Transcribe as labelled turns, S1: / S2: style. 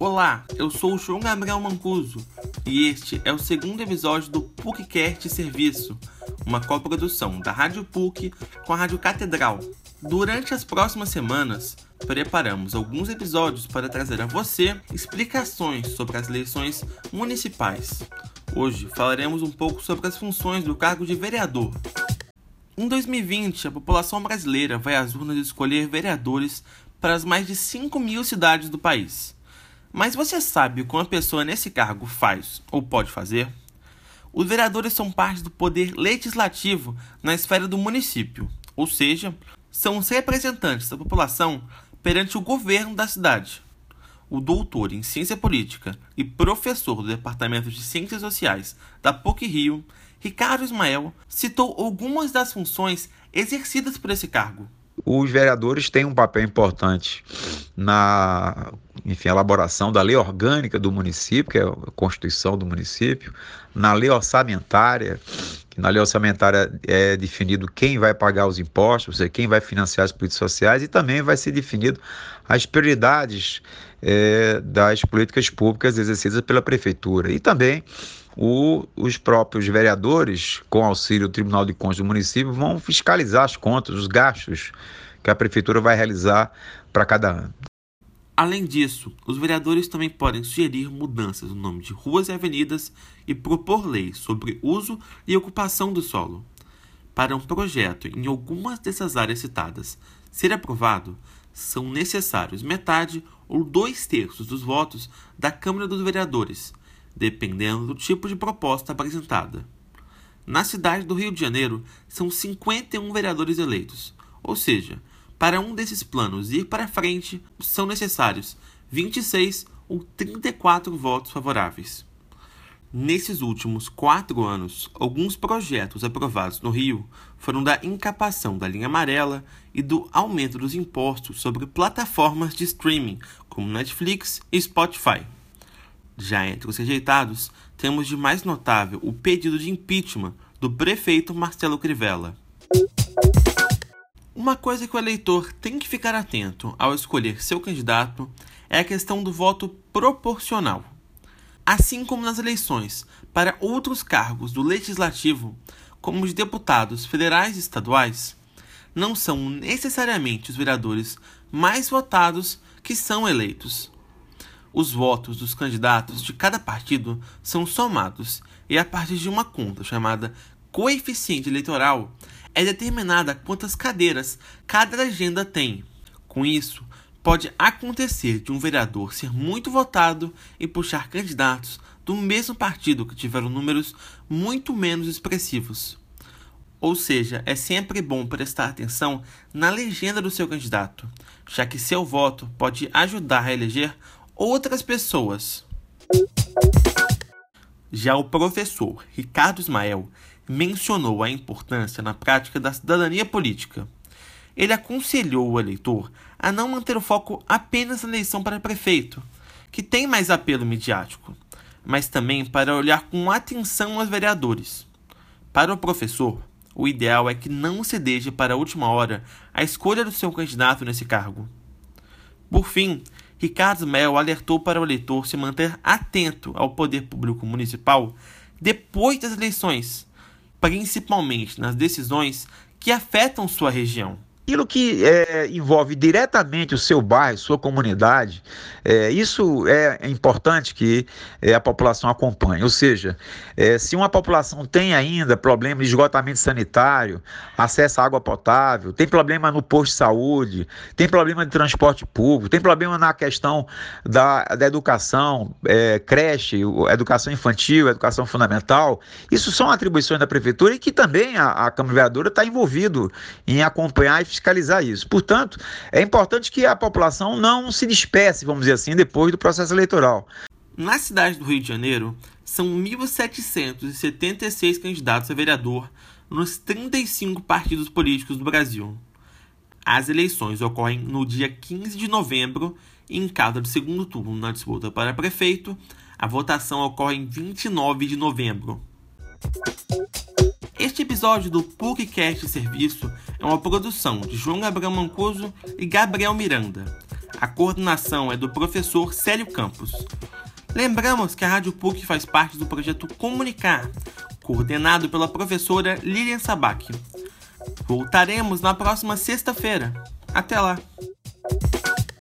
S1: Olá, eu sou o João Gabriel Mancuso e este é o segundo episódio do PUCcast Serviço, uma coprodução da Rádio PUC com a Rádio Catedral. Durante as próximas semanas, preparamos alguns episódios para trazer a você explicações sobre as eleições municipais. Hoje falaremos um pouco sobre as funções do cargo de vereador. Em 2020, a população brasileira vai às urnas escolher vereadores para as mais de 5 mil cidades do país. Mas você sabe o que uma pessoa nesse cargo faz ou pode fazer? Os vereadores são parte do poder legislativo na esfera do município, ou seja, são os representantes da população perante o governo da cidade. O doutor em ciência política e professor do Departamento de Ciências Sociais da PUC Rio, Ricardo Ismael, citou algumas das funções exercidas por esse cargo.
S2: Os vereadores têm um papel importante na enfim, elaboração da lei orgânica do município, que é a Constituição do município, na lei orçamentária, que na lei orçamentária é definido quem vai pagar os impostos, seja, quem vai financiar as políticas sociais, e também vai ser definido as prioridades é, das políticas públicas exercidas pela prefeitura. E também o, os próprios vereadores, com auxílio do Tribunal de Contas do município, vão fiscalizar as contas, os gastos que a prefeitura vai realizar para cada ano.
S1: Além disso, os vereadores também podem sugerir mudanças no nome de ruas e avenidas e propor leis sobre uso e ocupação do solo. Para um projeto em algumas dessas áreas citadas ser aprovado, são necessários metade ou dois terços dos votos da Câmara dos Vereadores, dependendo do tipo de proposta apresentada. Na cidade do Rio de Janeiro, são 51 vereadores eleitos, ou seja, para um desses planos ir para frente, são necessários 26 ou 34 votos favoráveis. Nesses últimos quatro anos, alguns projetos aprovados no Rio foram da incapação da linha amarela e do aumento dos impostos sobre plataformas de streaming como Netflix e Spotify. Já entre os rejeitados, temos de mais notável o pedido de impeachment do prefeito Marcelo Crivella. Uma coisa que o eleitor tem que ficar atento ao escolher seu candidato é a questão do voto proporcional. Assim como nas eleições para outros cargos do legislativo, como os deputados federais e estaduais, não são necessariamente os vereadores mais votados que são eleitos. Os votos dos candidatos de cada partido são somados e, a partir de uma conta chamada coeficiente eleitoral, é determinada quantas cadeiras cada legenda tem. Com isso, pode acontecer de um vereador ser muito votado e puxar candidatos do mesmo partido que tiveram números muito menos expressivos. Ou seja, é sempre bom prestar atenção na legenda do seu candidato, já que seu voto pode ajudar a eleger outras pessoas. Já o professor Ricardo Ismael mencionou a importância na prática da cidadania política. Ele aconselhou o eleitor a não manter o foco apenas na eleição para prefeito, que tem mais apelo midiático, mas também para olhar com atenção aos vereadores. Para o professor, o ideal é que não se deixe para a última hora a escolha do seu candidato nesse cargo. Por fim, Ricardo Mel alertou para o eleitor se manter atento ao poder público municipal depois das eleições, principalmente nas decisões que afetam sua região
S2: aquilo que é, envolve diretamente o seu bairro, sua comunidade, é, isso é importante que é, a população acompanhe. Ou seja, é, se uma população tem ainda problema de esgotamento sanitário, acesso à água potável, tem problema no posto de saúde, tem problema de transporte público, tem problema na questão da, da educação, é, creche, educação infantil, educação fundamental, isso são atribuições da prefeitura e que também a, a Câmara Vereadora está envolvido em acompanhar e isso. Portanto, é importante que a população não se despece, vamos dizer assim, depois do processo eleitoral.
S1: Na cidade do Rio de Janeiro, são 1.776 candidatos a vereador nos 35 partidos políticos do Brasil. As eleições ocorrem no dia 15 de novembro e, em caso de segundo turno na disputa para prefeito, a votação ocorre em 29 de novembro. Este episódio do PUCcast Serviço é uma produção de João Gabriel Mancuso e Gabriel Miranda. A coordenação é do professor Célio Campos. Lembramos que a Rádio PUC faz parte do projeto Comunicar, coordenado pela professora Lilian Sabac. Voltaremos na próxima sexta-feira. Até lá!